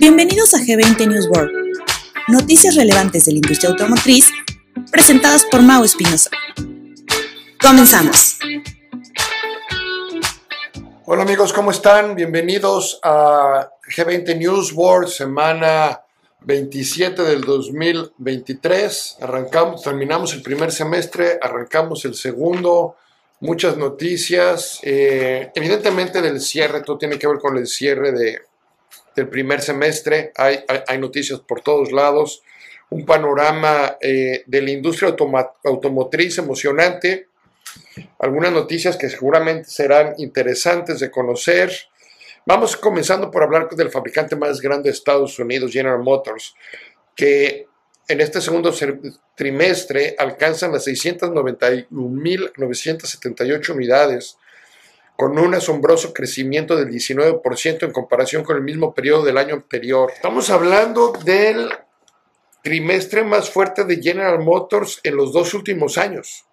Bienvenidos a G20 News World, noticias relevantes de la industria automotriz presentadas por Mau Espinosa. Comenzamos. Hola amigos, ¿cómo están? Bienvenidos a G20 News World, semana 27 del 2023. Arrancamos, terminamos el primer semestre, arrancamos el segundo. Muchas noticias. Eh, evidentemente del cierre, todo tiene que ver con el cierre de, del primer semestre. Hay, hay, noticias por todos lados. Un panorama eh, de la industria automotriz emocionante. Algunas noticias que seguramente serán interesantes de conocer. Vamos comenzando por hablar del fabricante más grande de Estados Unidos, General Motors, que en este segundo trimestre alcanzan las 691.978 unidades, con un asombroso crecimiento del 19% en comparación con el mismo periodo del año anterior. Estamos hablando del trimestre más fuerte de General Motors en los dos últimos años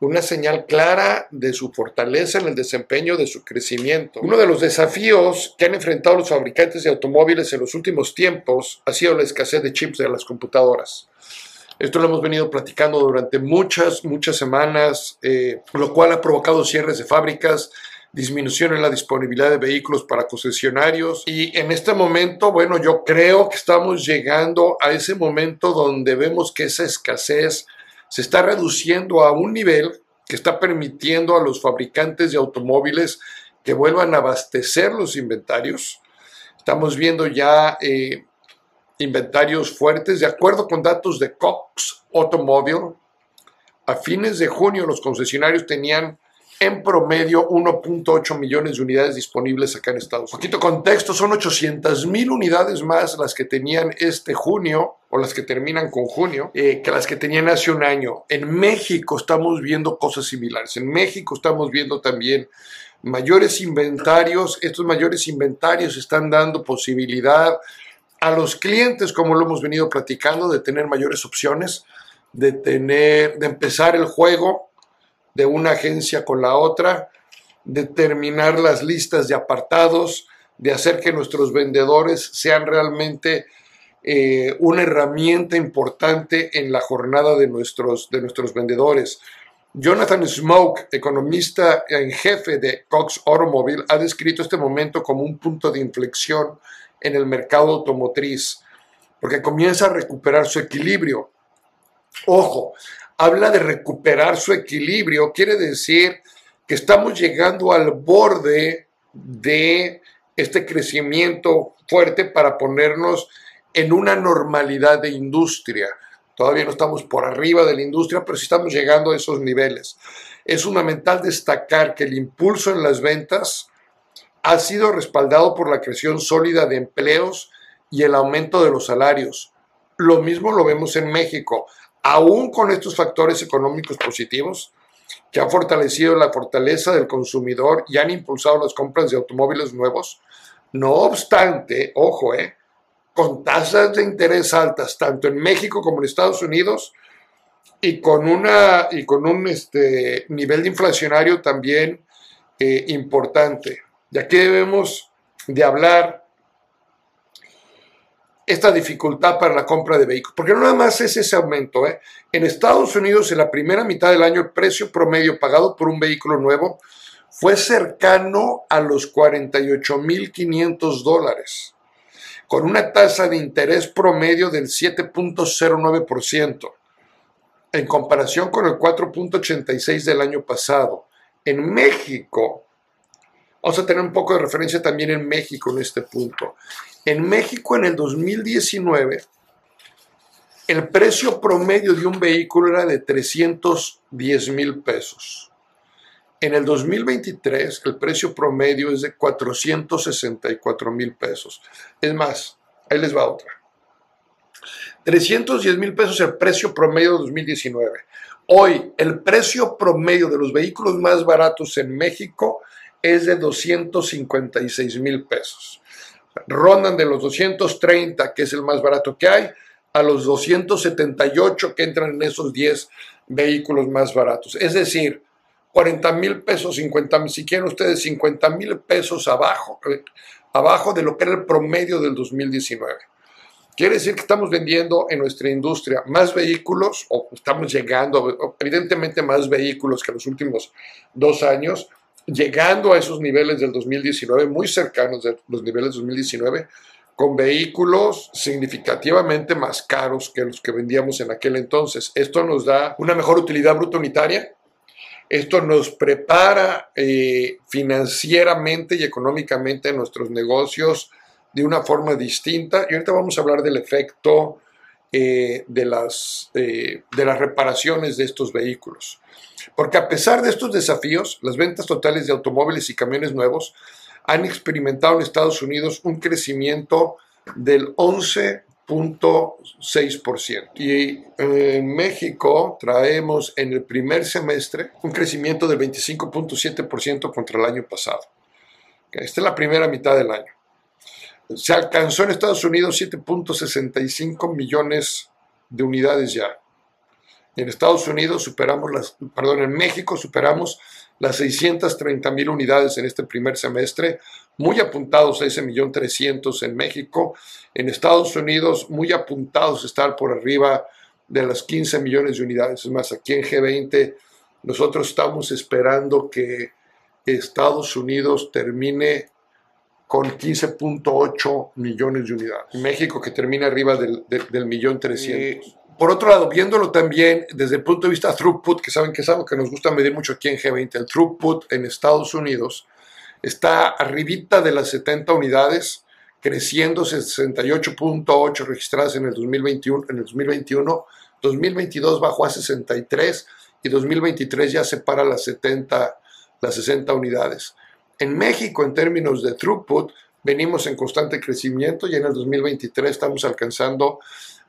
una señal clara de su fortaleza en el desempeño de su crecimiento. Uno de los desafíos que han enfrentado los fabricantes de automóviles en los últimos tiempos ha sido la escasez de chips de las computadoras. Esto lo hemos venido platicando durante muchas, muchas semanas, eh, lo cual ha provocado cierres de fábricas, disminución en la disponibilidad de vehículos para concesionarios. Y en este momento, bueno, yo creo que estamos llegando a ese momento donde vemos que esa escasez se está reduciendo a un nivel que está permitiendo a los fabricantes de automóviles que vuelvan a abastecer los inventarios. Estamos viendo ya eh, inventarios fuertes. De acuerdo con datos de Cox Automobile, a fines de junio los concesionarios tenían en promedio 1.8 millones de unidades disponibles acá en Estados Unidos. Poquito contexto, son 800 mil unidades más las que tenían este junio o las que terminan con junio eh, que las que tenían hace un año. En México estamos viendo cosas similares. En México estamos viendo también mayores inventarios. Estos mayores inventarios están dando posibilidad a los clientes, como lo hemos venido platicando, de tener mayores opciones, de tener, de empezar el juego de una agencia con la otra, determinar las listas de apartados, de hacer que nuestros vendedores sean realmente eh, una herramienta importante en la jornada de nuestros, de nuestros vendedores. Jonathan Smoke, economista en jefe de Cox Automobile, ha descrito este momento como un punto de inflexión en el mercado automotriz, porque comienza a recuperar su equilibrio. Ojo, habla de recuperar su equilibrio, quiere decir que estamos llegando al borde de este crecimiento fuerte para ponernos en una normalidad de industria. Todavía no estamos por arriba de la industria, pero sí estamos llegando a esos niveles. Es fundamental destacar que el impulso en las ventas ha sido respaldado por la creación sólida de empleos y el aumento de los salarios. Lo mismo lo vemos en México aún con estos factores económicos positivos que han fortalecido la fortaleza del consumidor y han impulsado las compras de automóviles nuevos, no obstante, ojo, eh, con tasas de interés altas, tanto en México como en Estados Unidos, y con, una, y con un este, nivel inflacionario también eh, importante. De aquí debemos de hablar esta dificultad para la compra de vehículos. Porque no nada más es ese aumento. ¿eh? En Estados Unidos, en la primera mitad del año, el precio promedio pagado por un vehículo nuevo fue cercano a los 48.500 dólares, con una tasa de interés promedio del 7.09%, en comparación con el 4.86 del año pasado. En México, vamos a tener un poco de referencia también en México en este punto. En México en el 2019, el precio promedio de un vehículo era de 310 mil pesos. En el 2023, el precio promedio es de 464 mil pesos. Es más, ahí les va otra. 310 mil pesos el precio promedio de 2019. Hoy, el precio promedio de los vehículos más baratos en México es de 256 mil pesos rondan de los 230, que es el más barato que hay, a los 278 que entran en esos 10 vehículos más baratos. Es decir, 40 mil pesos, 50 si quieren ustedes 50 mil pesos abajo, abajo de lo que era el promedio del 2019. Quiere decir que estamos vendiendo en nuestra industria más vehículos, o estamos llegando, evidentemente más vehículos que los últimos dos años, llegando a esos niveles del 2019, muy cercanos de los niveles del 2019, con vehículos significativamente más caros que los que vendíamos en aquel entonces. Esto nos da una mejor utilidad bruta unitaria, esto nos prepara eh, financieramente y económicamente nuestros negocios de una forma distinta. Y ahorita vamos a hablar del efecto eh, de, las, eh, de las reparaciones de estos vehículos. Porque a pesar de estos desafíos, las ventas totales de automóviles y camiones nuevos han experimentado en Estados Unidos un crecimiento del 11 0.6%. Y en México traemos en el primer semestre un crecimiento del 25.7% contra el año pasado. Esta es la primera mitad del año. Se alcanzó en Estados Unidos 7.65 millones de unidades ya. En Estados Unidos superamos las, perdón, en México superamos las 630 mil unidades en este primer semestre, muy apuntados a ese millón trescientos en México. En Estados Unidos, muy apuntados a estar por arriba de las 15 millones de unidades. Es más, aquí en G20 nosotros estamos esperando que Estados Unidos termine con 15.8 millones de unidades. México que termina arriba del, del millón trescientos. Por otro lado, viéndolo también desde el punto de vista throughput, que saben que es algo que nos gusta medir mucho aquí en G20, el throughput en Estados Unidos está arribita de las 70 unidades, creciendo 68.8 registradas en el 2021, en el 2021, 2022 bajó a 63 y 2023 ya separa las 70, las 60 unidades. En México, en términos de throughput, venimos en constante crecimiento y en el 2023 estamos alcanzando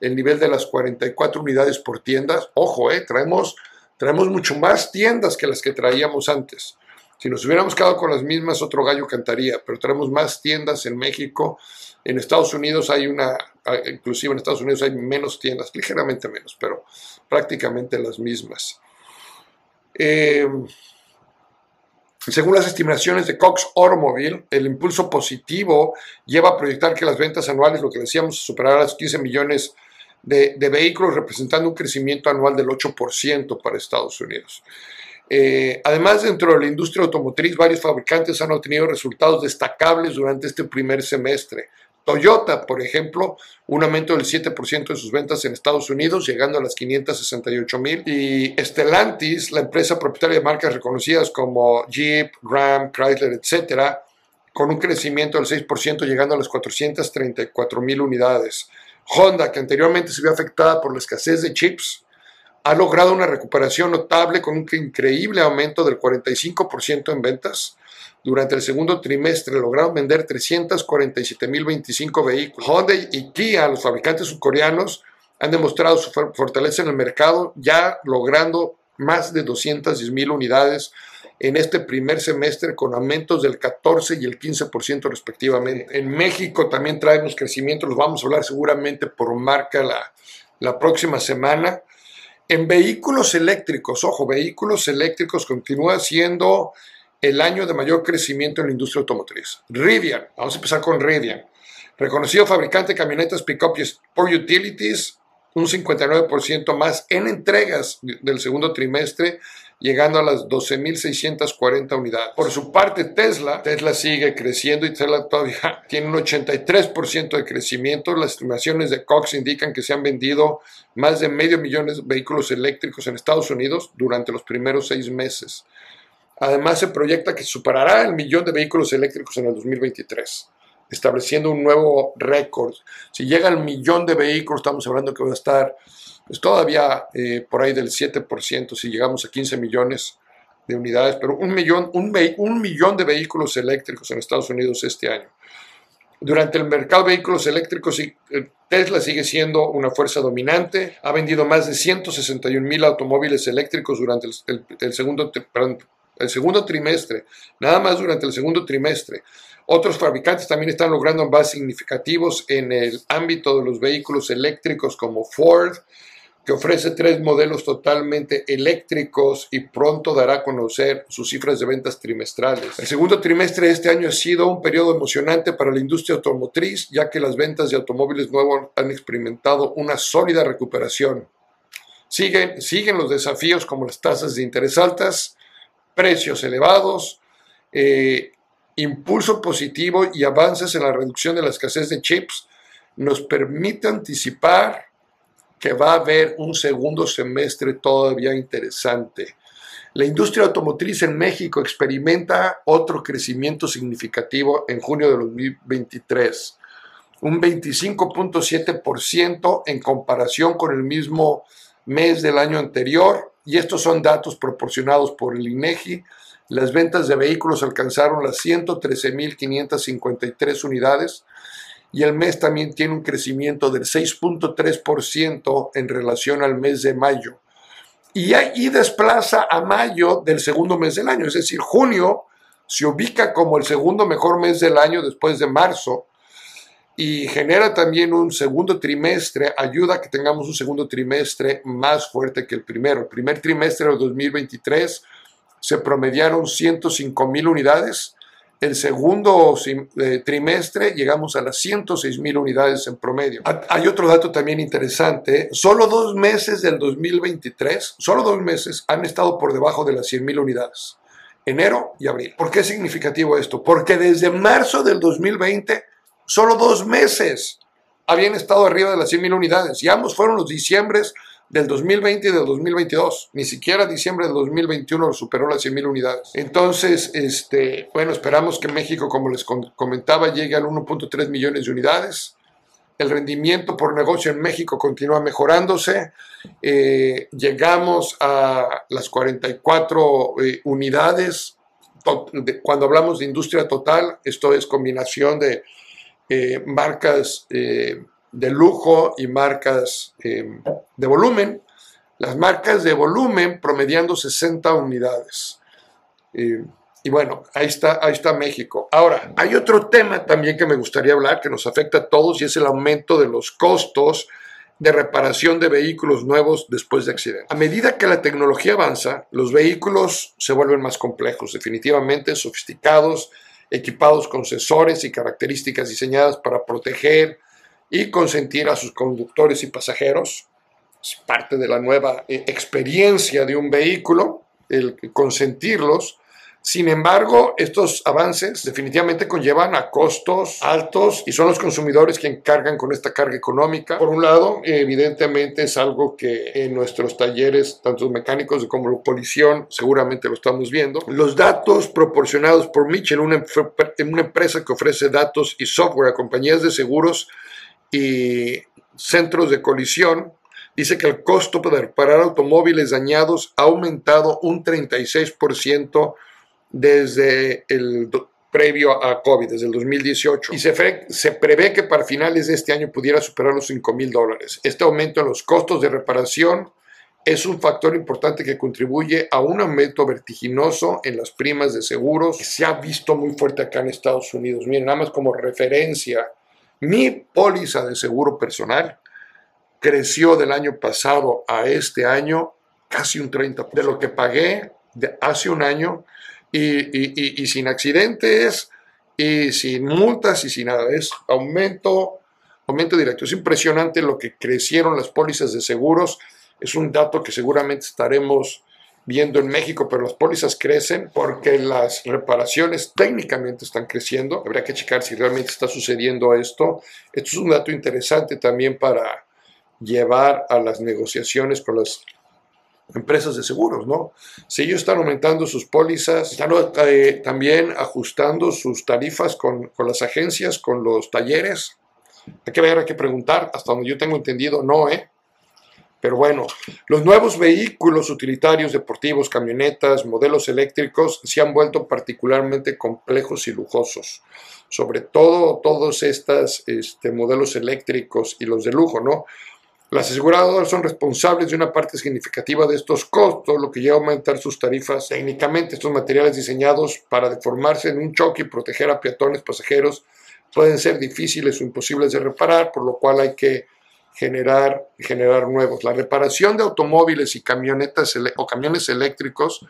el nivel de las 44 unidades por tiendas. Ojo, eh, traemos, traemos mucho más tiendas que las que traíamos antes. Si nos hubiéramos quedado con las mismas, otro gallo cantaría, pero traemos más tiendas en México. En Estados Unidos hay una, inclusive en Estados Unidos hay menos tiendas, ligeramente menos, pero prácticamente las mismas. Eh, según las estimaciones de Cox Automobile, el impulso positivo lleva a proyectar que las ventas anuales, lo que decíamos, superarán las 15 millones de, vehículos, representando un crecimiento anual del 8% para Estados Unidos. Eh, además, dentro de la industria automotriz, varios fabricantes han obtenido resultados destacables durante este primer semestre. Toyota, por ejemplo, un aumento del 7% de sus ventas en Estados Unidos, llegando a las 568 mil. Y Stellantis, la empresa propietaria de marcas reconocidas como Jeep, Ram, Chrysler, etcétera, con un crecimiento del 6%, llegando a las 434 mil unidades. Honda, que anteriormente se vio afectada por la escasez de chips, ha logrado una recuperación notable con un increíble aumento del 45% en ventas. Durante el segundo trimestre lograron vender 347.025 vehículos. Honda y Kia, los fabricantes subcoreanos, han demostrado su fortaleza en el mercado, ya logrando más de 210.000 unidades en este primer semestre con aumentos del 14 y el 15% respectivamente. En México también traemos crecimiento, los vamos a hablar seguramente por marca la, la próxima semana. En vehículos eléctricos, ojo, vehículos eléctricos continúa siendo el año de mayor crecimiento en la industria automotriz. Rivian, vamos a empezar con Rivian. Reconocido fabricante de camionetas pick-up por utilities, un 59% más en entregas del segundo trimestre llegando a las 12.640 unidades. Por su parte, Tesla, Tesla sigue creciendo y Tesla todavía tiene un 83% de crecimiento. Las estimaciones de Cox indican que se han vendido más de medio millón de vehículos eléctricos en Estados Unidos durante los primeros seis meses. Además, se proyecta que superará el millón de vehículos eléctricos en el 2023 estableciendo un nuevo récord. Si llega al millón de vehículos, estamos hablando que va a estar pues todavía eh, por ahí del 7%, si llegamos a 15 millones de unidades, pero un millón, un, un millón de vehículos eléctricos en Estados Unidos este año. Durante el mercado de vehículos eléctricos, eh, Tesla sigue siendo una fuerza dominante. Ha vendido más de 161 mil automóviles eléctricos durante el, segundo, el segundo trimestre, nada más durante el segundo trimestre. Otros fabricantes también están logrando avances significativos en el ámbito de los vehículos eléctricos como Ford, que ofrece tres modelos totalmente eléctricos y pronto dará a conocer sus cifras de ventas trimestrales. El segundo trimestre de este año ha sido un periodo emocionante para la industria automotriz, ya que las ventas de automóviles nuevos han experimentado una sólida recuperación. Siguen, siguen los desafíos como las tasas de interés altas, precios elevados, eh, impulso positivo y avances en la reducción de la escasez de chips nos permite anticipar que va a haber un segundo semestre todavía interesante. La industria automotriz en México experimenta otro crecimiento significativo en junio de 2023, un 25.7% en comparación con el mismo mes del año anterior, y estos son datos proporcionados por el INEGI. Las ventas de vehículos alcanzaron las 113.553 unidades, y el mes también tiene un crecimiento del 6.3% en relación al mes de mayo. Y ahí desplaza a mayo del segundo mes del año, es decir, junio se ubica como el segundo mejor mes del año después de marzo y genera también un segundo trimestre, ayuda a que tengamos un segundo trimestre más fuerte que el primero. El primer trimestre de 2023 se promediaron 105 mil unidades, el segundo eh, trimestre llegamos a las 106 mil unidades en promedio. Hay otro dato también interesante. Solo dos meses del 2023, solo dos meses han estado por debajo de las 100 mil unidades. Enero y abril. ¿Por qué es significativo esto? Porque desde marzo del 2020, solo dos meses habían estado arriba de las 100 mil unidades. Y ambos fueron los diciembres del 2020 y del 2022. Ni siquiera diciembre del 2021 superó las 100.000 unidades. Entonces, este, bueno, esperamos que México, como les comentaba, llegue al 1.3 millones de unidades. El rendimiento por negocio en México continúa mejorándose. Eh, llegamos a las 44 eh, unidades. Cuando hablamos de industria total, esto es combinación de eh, marcas de lujo y marcas eh, de volumen. Las marcas de volumen promediando 60 unidades. Eh, y bueno, ahí está, ahí está México. Ahora, hay otro tema también que me gustaría hablar que nos afecta a todos y es el aumento de los costos de reparación de vehículos nuevos después de accidentes. A medida que la tecnología avanza, los vehículos se vuelven más complejos, definitivamente sofisticados, equipados con sensores y características diseñadas para proteger, y consentir a sus conductores y pasajeros. Es parte de la nueva eh, experiencia de un vehículo, el consentirlos. Sin embargo, estos avances definitivamente conllevan a costos altos y son los consumidores quienes cargan con esta carga económica. Por un lado, evidentemente es algo que en nuestros talleres, tanto mecánicos como la colisión, seguramente lo estamos viendo. Los datos proporcionados por Mitchell, una, una empresa que ofrece datos y software a compañías de seguros, y centros de colisión, dice que el costo para reparar automóviles dañados ha aumentado un 36% desde el previo a COVID, desde el 2018. Y se, se, prevé que para finales de este año pudiera superar los 5 mil dólares. Este aumento en los costos de reparación es un factor importante que contribuye a un aumento vertiginoso en las primas de seguros se ha visto muy fuerte acá en Estados Unidos. Miren, nada más como referencia, mi póliza de seguro personal creció del año pasado a este año casi un 30% de lo que pagué de hace un año y, sin accidentes y sin multas y sin nada. Es aumento, aumento directo. Es impresionante lo que crecieron las pólizas de seguros. Es un dato que seguramente estaremos viendo en México, pero las pólizas crecen porque las reparaciones técnicamente están creciendo. Habría que checar si realmente está sucediendo esto. Esto es un dato interesante también para llevar a las negociaciones con las empresas de seguros, ¿no? Si ellos están aumentando sus pólizas, están eh, también ajustando sus tarifas con, con, las agencias, con los talleres. Hay que ver, hay que preguntar, hasta donde yo tengo entendido, no, ¿eh? Pero bueno, los nuevos vehículos utilitarios deportivos, camionetas, modelos eléctricos se han vuelto particularmente complejos y lujosos. Sobre todo todos estos este, modelos eléctricos y los de lujo, ¿no? Las aseguradoras son responsables de una parte significativa de estos costos, lo que lleva a aumentar sus tarifas. Técnicamente, estos materiales diseñados para deformarse en un choque y proteger a peatones pasajeros pueden ser difíciles o imposibles de reparar, por lo cual hay que generar, generar nuevos. La reparación de automóviles y camionetas o camiones eléctricos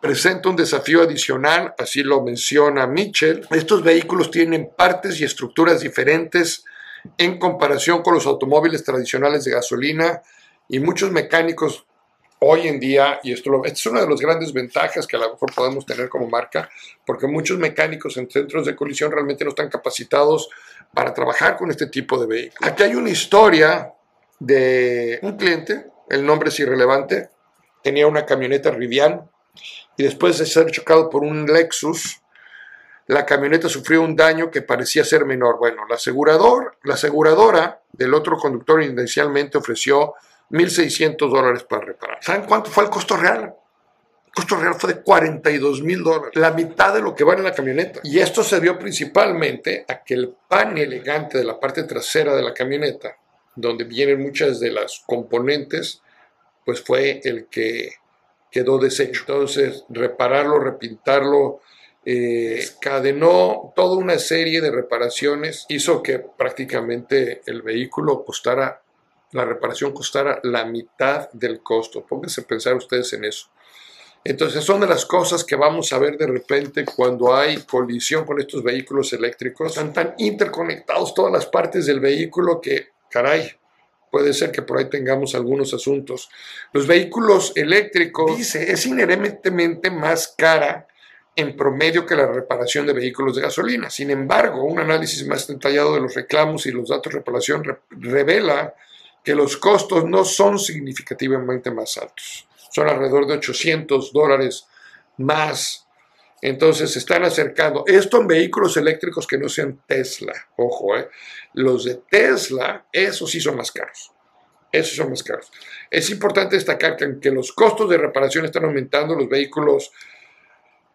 presenta un desafío adicional, así lo menciona Mitchell. Estos vehículos tienen partes y estructuras diferentes en comparación con los automóviles tradicionales de gasolina y muchos mecánicos hoy en día, y esto, es una de las grandes ventajas que a lo mejor podemos tener como marca, porque muchos mecánicos en centros de colisión realmente no están capacitados para trabajar con este tipo de vehículos. Aquí hay una historia de un cliente, el nombre es irrelevante, tenía una camioneta Rivian y después de ser chocado por un Lexus, la camioneta sufrió un daño que parecía ser menor. Bueno, la, asegurador, la aseguradora del otro conductor inicialmente ofreció 1.600 dólares para reparar. ¿Saben cuánto fue el costo real? El costo real fue de 42 mil dólares, la mitad de lo que vale la camioneta. Y esto se dio principalmente a que el pan elegante de la parte trasera de la camioneta, donde vienen muchas de las componentes, pues fue el que quedó deshecho. Entonces, repararlo, repintarlo, eh, cadenó toda una serie de reparaciones, hizo que prácticamente el vehículo costara la reparación costara la mitad del costo. Pónganse a pensar ustedes en eso. Entonces son de las cosas que vamos a ver de repente cuando hay colisión con estos vehículos eléctricos. Están tan interconectados todas las partes del vehículo que, caray, puede ser que por ahí tengamos algunos asuntos. Los vehículos eléctricos, dice, es inherentemente más cara en promedio que la reparación de vehículos de gasolina. Sin embargo, un análisis más detallado de los reclamos y los datos de reparación revela que los costos no son significativamente más altos. Son alrededor de 800 dólares más. Entonces se están acercando. Esto en vehículos eléctricos que no sean Tesla. Ojo, ¿eh? los de Tesla, esos sí son más caros. Esos son más caros. Es importante destacar que los costos de reparación están aumentando, los vehículos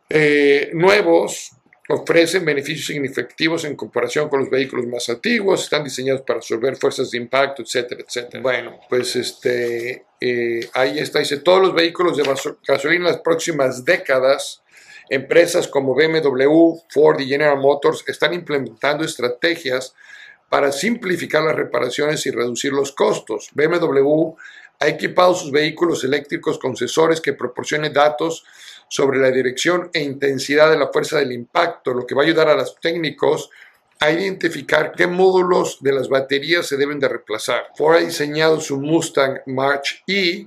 eh, nuevos ofrecen beneficios significativos en comparación con los vehículos más antiguos, están diseñados para absorber fuerzas de impacto, etcétera, etcétera. Bueno, pues este, eh, ahí está, dice, todos los vehículos de gasolina en las próximas décadas, empresas como BMW, Ford y General Motors están implementando estrategias para simplificar las reparaciones y reducir los costos. BMW ha equipado sus vehículos eléctricos con sensores que proporcionen datos sobre la dirección e intensidad de la fuerza del impacto, lo que va a ayudar a los técnicos a identificar qué módulos de las baterías se deben de reemplazar. Ford ha diseñado su Mustang March E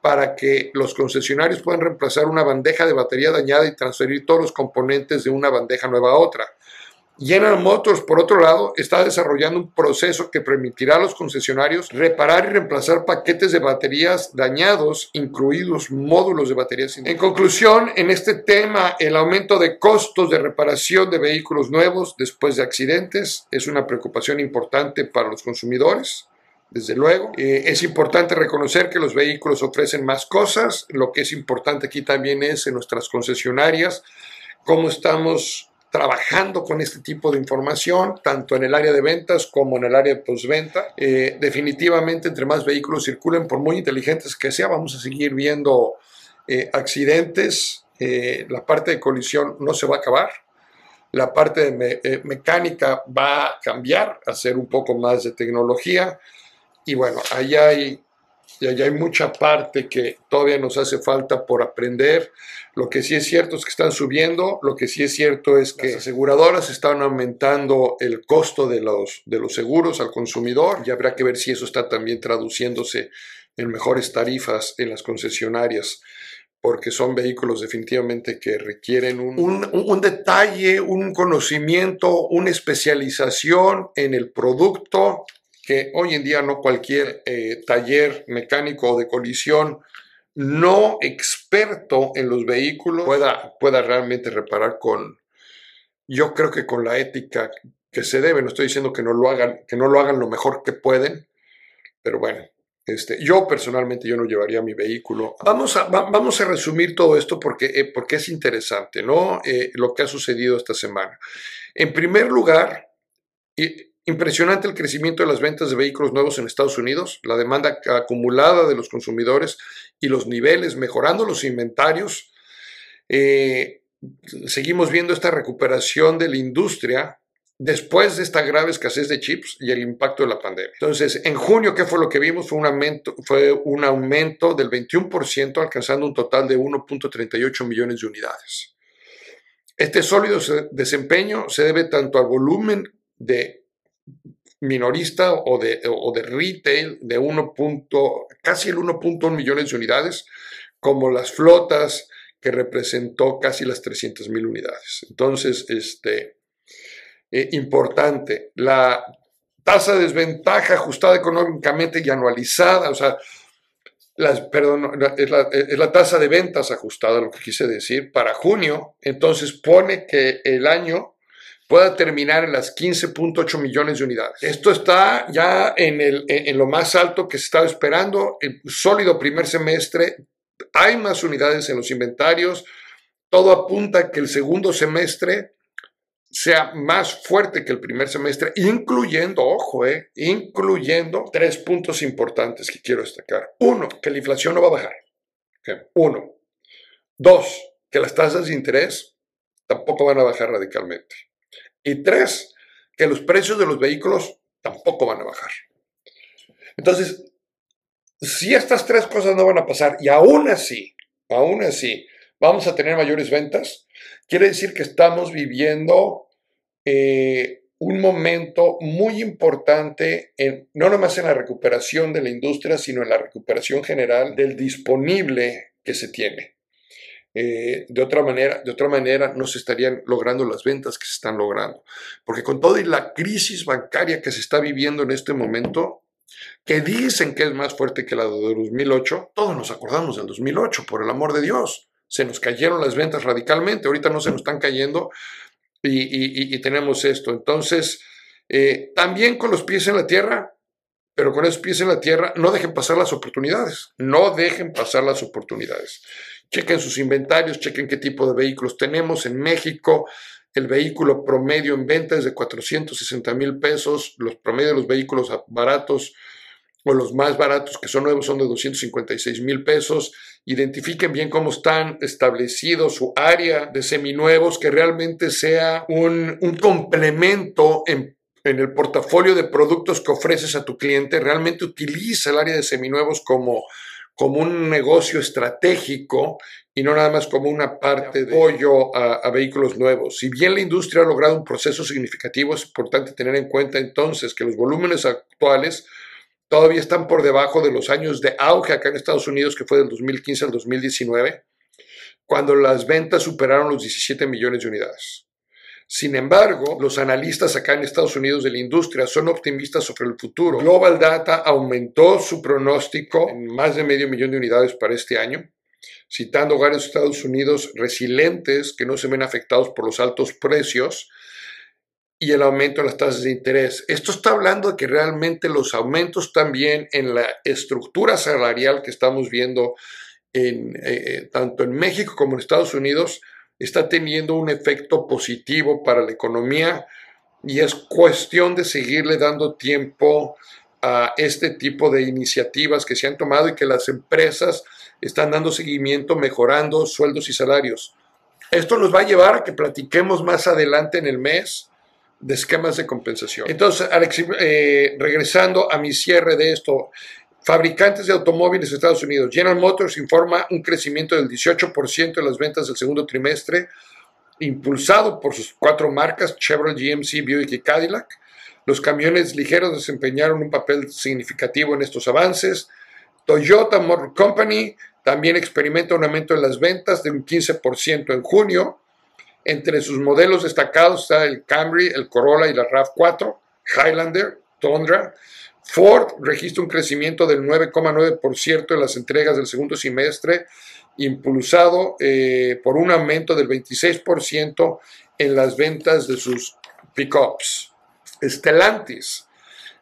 para que los concesionarios puedan reemplazar una bandeja de batería dañada y transferir todos los componentes de una bandeja nueva a otra. General Motors, por otro lado, está desarrollando un proceso que permitirá a los concesionarios reparar y reemplazar paquetes de baterías dañados, incluidos módulos de baterías. En conclusión, en este tema, el aumento de costos de reparación de vehículos nuevos después de accidentes es una preocupación importante para los consumidores. Desde luego, eh, es importante reconocer que los vehículos ofrecen más cosas. Lo que es importante aquí también es en nuestras concesionarias, cómo estamos trabajando con este tipo de información, tanto en el área de ventas como en el área de postventa. Eh, definitivamente, entre más vehículos circulen, por muy inteligentes que sea, vamos a seguir viendo eh, accidentes. Eh, la parte de colisión no se va a acabar. La parte de mecánica va a cambiar, a ser un poco más de tecnología. Y bueno, ahí hay y allá hay mucha parte que todavía nos hace falta por aprender. Lo que sí es cierto es que están subiendo, lo que sí es cierto es que las aseguradoras están aumentando el costo de los, de los seguros al consumidor y habrá que ver si eso está también traduciéndose en mejores tarifas en las concesionarias porque son vehículos definitivamente que requieren un, un, un, detalle, un conocimiento, una especialización en el producto que hoy en día no cualquier eh, taller mecánico de colisión no experto en los vehículos pueda, pueda realmente reparar con, yo creo que con la ética que se debe, no estoy diciendo que no lo hagan, que no lo hagan lo mejor que pueden, pero bueno, este, yo personalmente yo no llevaría mi vehículo. Vamos a, vamos a resumir todo esto porque, eh, porque es interesante, ¿no? Eh, lo que ha sucedido esta semana. En primer lugar, Impresionante el crecimiento de las ventas de vehículos nuevos en Estados Unidos, la demanda acumulada de los consumidores y los niveles, mejorando los inventarios. Eh, seguimos viendo esta recuperación de la industria después de esta grave escasez de chips y el impacto de la pandemia. Entonces, en junio, ¿qué fue lo que vimos? Fue un aumento, fue un aumento del 21%, alcanzando un total de 1.38 millones de unidades. Este sólido desempeño se debe tanto al volumen de minorista o de, o de retail de 1. casi el 1.1 millones de unidades, como las flotas que representó casi las 300 mil unidades. Entonces, este, eh, importante. La tasa de desventaja ajustada económicamente y anualizada, o sea, las, perdón, es la, es la, tasa de ventas ajustada, lo que quise decir, para junio, entonces pone que el año pueda terminar en las 15.8 millones de unidades. Esto está ya en, el, en lo más alto que se estaba esperando, el sólido primer semestre, hay más unidades en los inventarios, todo apunta a que el segundo semestre sea más fuerte que el primer semestre, incluyendo, ojo, eh, incluyendo tres puntos importantes que quiero destacar. Uno, que la inflación no va a bajar. Uno. Dos, que las tasas de interés tampoco van a bajar radicalmente. Y tres, que los precios de los vehículos tampoco van a bajar. Entonces, si estas tres cosas no van a pasar y aún así, aún así, vamos a tener mayores ventas, quiere decir que estamos viviendo eh, un momento muy importante, en, no nomás en la recuperación de la industria, sino en la recuperación general del disponible que se tiene. Eh, de, otra manera, de otra manera, no se estarían logrando las ventas que se están logrando. Porque con toda la crisis bancaria que se está viviendo en este momento, que dicen que es más fuerte que la de 2008, todos nos acordamos del 2008, por el amor de Dios se nos cayeron las ventas radicalmente, ahorita no se nos están cayendo y, tenemos esto. Entonces, eh, también con los pies en la tierra, pero con esos pies en la tierra, no dejen pasar las oportunidades, no dejen pasar las oportunidades. Chequen sus inventarios, chequen qué tipo de vehículos tenemos en México. El vehículo promedio en venta es de 460 mil pesos, los promedios de los vehículos baratos o los más baratos que son nuevos son de 256 mil pesos. Identifiquen bien cómo están establecidos su área de seminuevos, que realmente sea un, complemento en, en, el portafolio de productos que ofreces a tu cliente. Realmente utiliza el área de seminuevos como, como un negocio estratégico y no nada más como una parte de apoyo a, vehículos nuevos. Si bien la industria ha logrado un proceso significativo, es importante tener en cuenta entonces que los volúmenes actuales todavía están por debajo de los años de auge acá en Estados Unidos, que fue del 2015 al 2019, cuando las ventas superaron los 17 millones de unidades. Sin embargo, los analistas acá en Estados Unidos de la industria son optimistas sobre el futuro. Global Data aumentó su pronóstico en más de medio millón de unidades para este año, citando varios Estados Unidos resilientes que no se ven afectados por los altos precios y el aumento de las tasas de interés. Esto está hablando de que realmente los aumentos también en la estructura salarial que estamos viendo en, eh, eh, tanto en México como en Estados Unidos está teniendo un efecto positivo para la economía y es cuestión de seguirle dando tiempo a este tipo de iniciativas que se han tomado y que las empresas están dando seguimiento mejorando sueldos y salarios. Esto nos va a llevar a que platiquemos más adelante en el mes de esquemas de compensación. Entonces, eh, regresando a mi cierre de esto, fabricantes de automóviles de Estados Unidos, General Motors informa un crecimiento del 18% en las ventas del segundo trimestre, impulsado por sus cuatro marcas, Chevrolet, GMC, Buick y Cadillac. Los camiones ligeros desempeñaron un papel significativo en estos avances. Toyota Motor Company también experimenta un aumento en las ventas de un 15% en junio, entre sus modelos destacados está el Camry, el Corolla y la RAV4, Highlander, Tundra. Ford registra un crecimiento del 9,9% en las entregas del segundo semestre, impulsado eh, por un aumento del 26% en las ventas de sus pickups. Stellantis,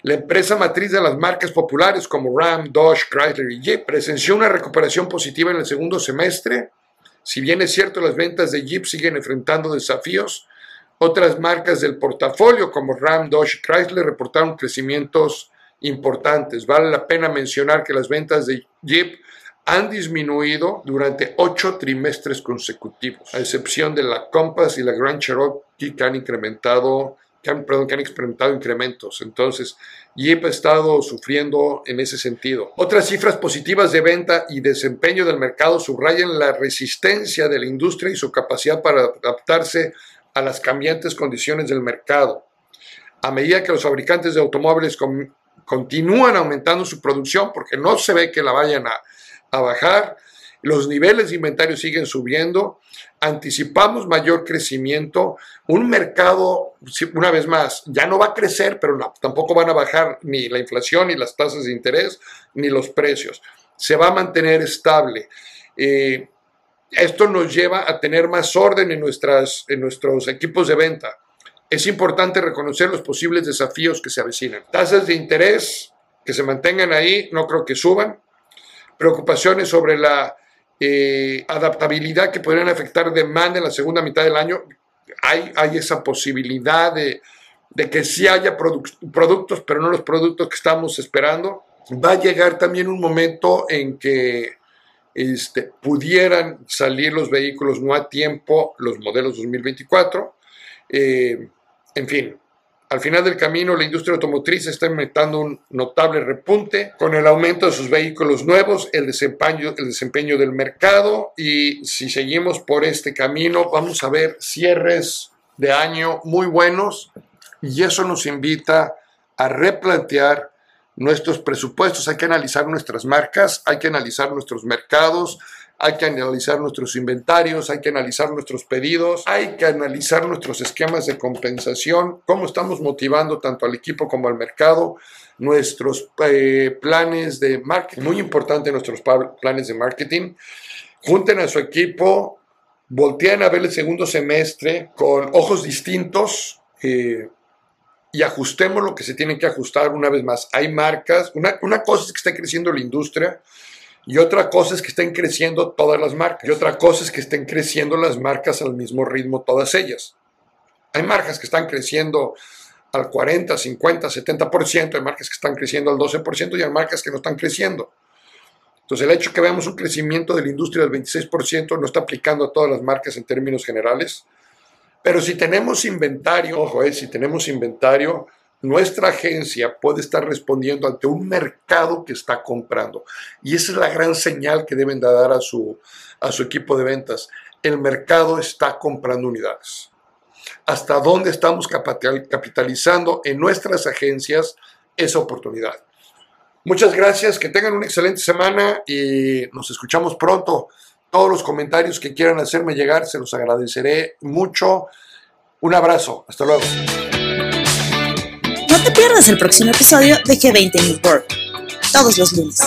la empresa matriz de las marcas populares como Ram, Dodge, Chrysler y Jeep, presenció una recuperación positiva en el segundo semestre si bien es cierto las ventas de Jeep siguen enfrentando desafíos, otras marcas del portafolio como Ram, Dodge y Chrysler reportaron crecimientos importantes. Vale la pena mencionar que las ventas de Jeep han disminuido durante ocho trimestres consecutivos, a excepción de la Compass y la Grand Cherokee que han incrementado que han, perdón, que han experimentado incrementos. Entonces, Jeep ha estado sufriendo en ese sentido. Otras cifras positivas de venta y desempeño del mercado subrayan la resistencia de la industria y su capacidad para adaptarse a las cambiantes condiciones del mercado. A medida que los fabricantes de automóviles continúan aumentando su producción, porque no se ve que la vayan a, a bajar, los niveles de inventario siguen subiendo, anticipamos mayor crecimiento, un mercado, una vez más, ya no va a crecer, pero tampoco van a bajar ni la inflación, ni las tasas de interés, ni los precios. Se va a mantener estable. Eh, esto nos lleva a tener más orden en, nuestras, en nuestros equipos de venta. Es importante reconocer los posibles desafíos que se avecinan. Tasas de interés que se mantengan ahí, no creo que suban. Preocupaciones sobre la eh, adaptabilidad que podrían afectar demanda en la segunda mitad del año, hay, hay esa posibilidad de, que sí haya productos, pero no los productos que estamos esperando. Va a llegar también un momento en que este, pudieran salir los vehículos no a tiempo, los modelos 2024. Eh, en fin, al final del camino, la industria automotriz está inventando un notable repunte con el aumento de sus vehículos nuevos, el desempeño, el desempeño del mercado. Y si seguimos por este camino, vamos a ver cierres de año muy buenos. Y eso nos invita a replantear nuestros presupuestos, hay que analizar nuestras marcas, hay que analizar nuestros mercados, hay que analizar nuestros inventarios, hay que analizar nuestros pedidos, hay que analizar nuestros esquemas de compensación, cómo estamos motivando tanto al equipo como al mercado, nuestros eh, planes de marketing, muy importante nuestros planes de marketing. Junten a su equipo, volteen a ver el segundo semestre con ojos distintos. Eh, y ajustemos lo que se tiene que ajustar una vez más. Hay marcas, una, una cosa es que está creciendo la industria, y otra cosa es que estén creciendo todas las marcas. Y otra cosa es que estén creciendo las marcas al mismo ritmo todas ellas. Hay marcas que están creciendo al 40, 50, 70%, hay marcas que están creciendo al 12% y hay marcas que no están creciendo. Entonces el hecho que veamos un crecimiento de la industria del 26% no está aplicando a todas las marcas en términos generales. Pero si tenemos inventario, ojo, eh, si tenemos inventario, nuestra agencia puede estar respondiendo ante un mercado que está comprando. Y esa es la gran señal que deben dar a su, a su equipo de ventas. El mercado está comprando unidades. ¿Hasta dónde estamos capitalizando en nuestras agencias esa oportunidad? Muchas gracias, que tengan una excelente semana y nos escuchamos pronto. Todos los comentarios que quieran hacerme llegar se los agradeceré mucho. Un abrazo, hasta luego. Pierdas el próximo episodio de G20 New World, todos los lunes.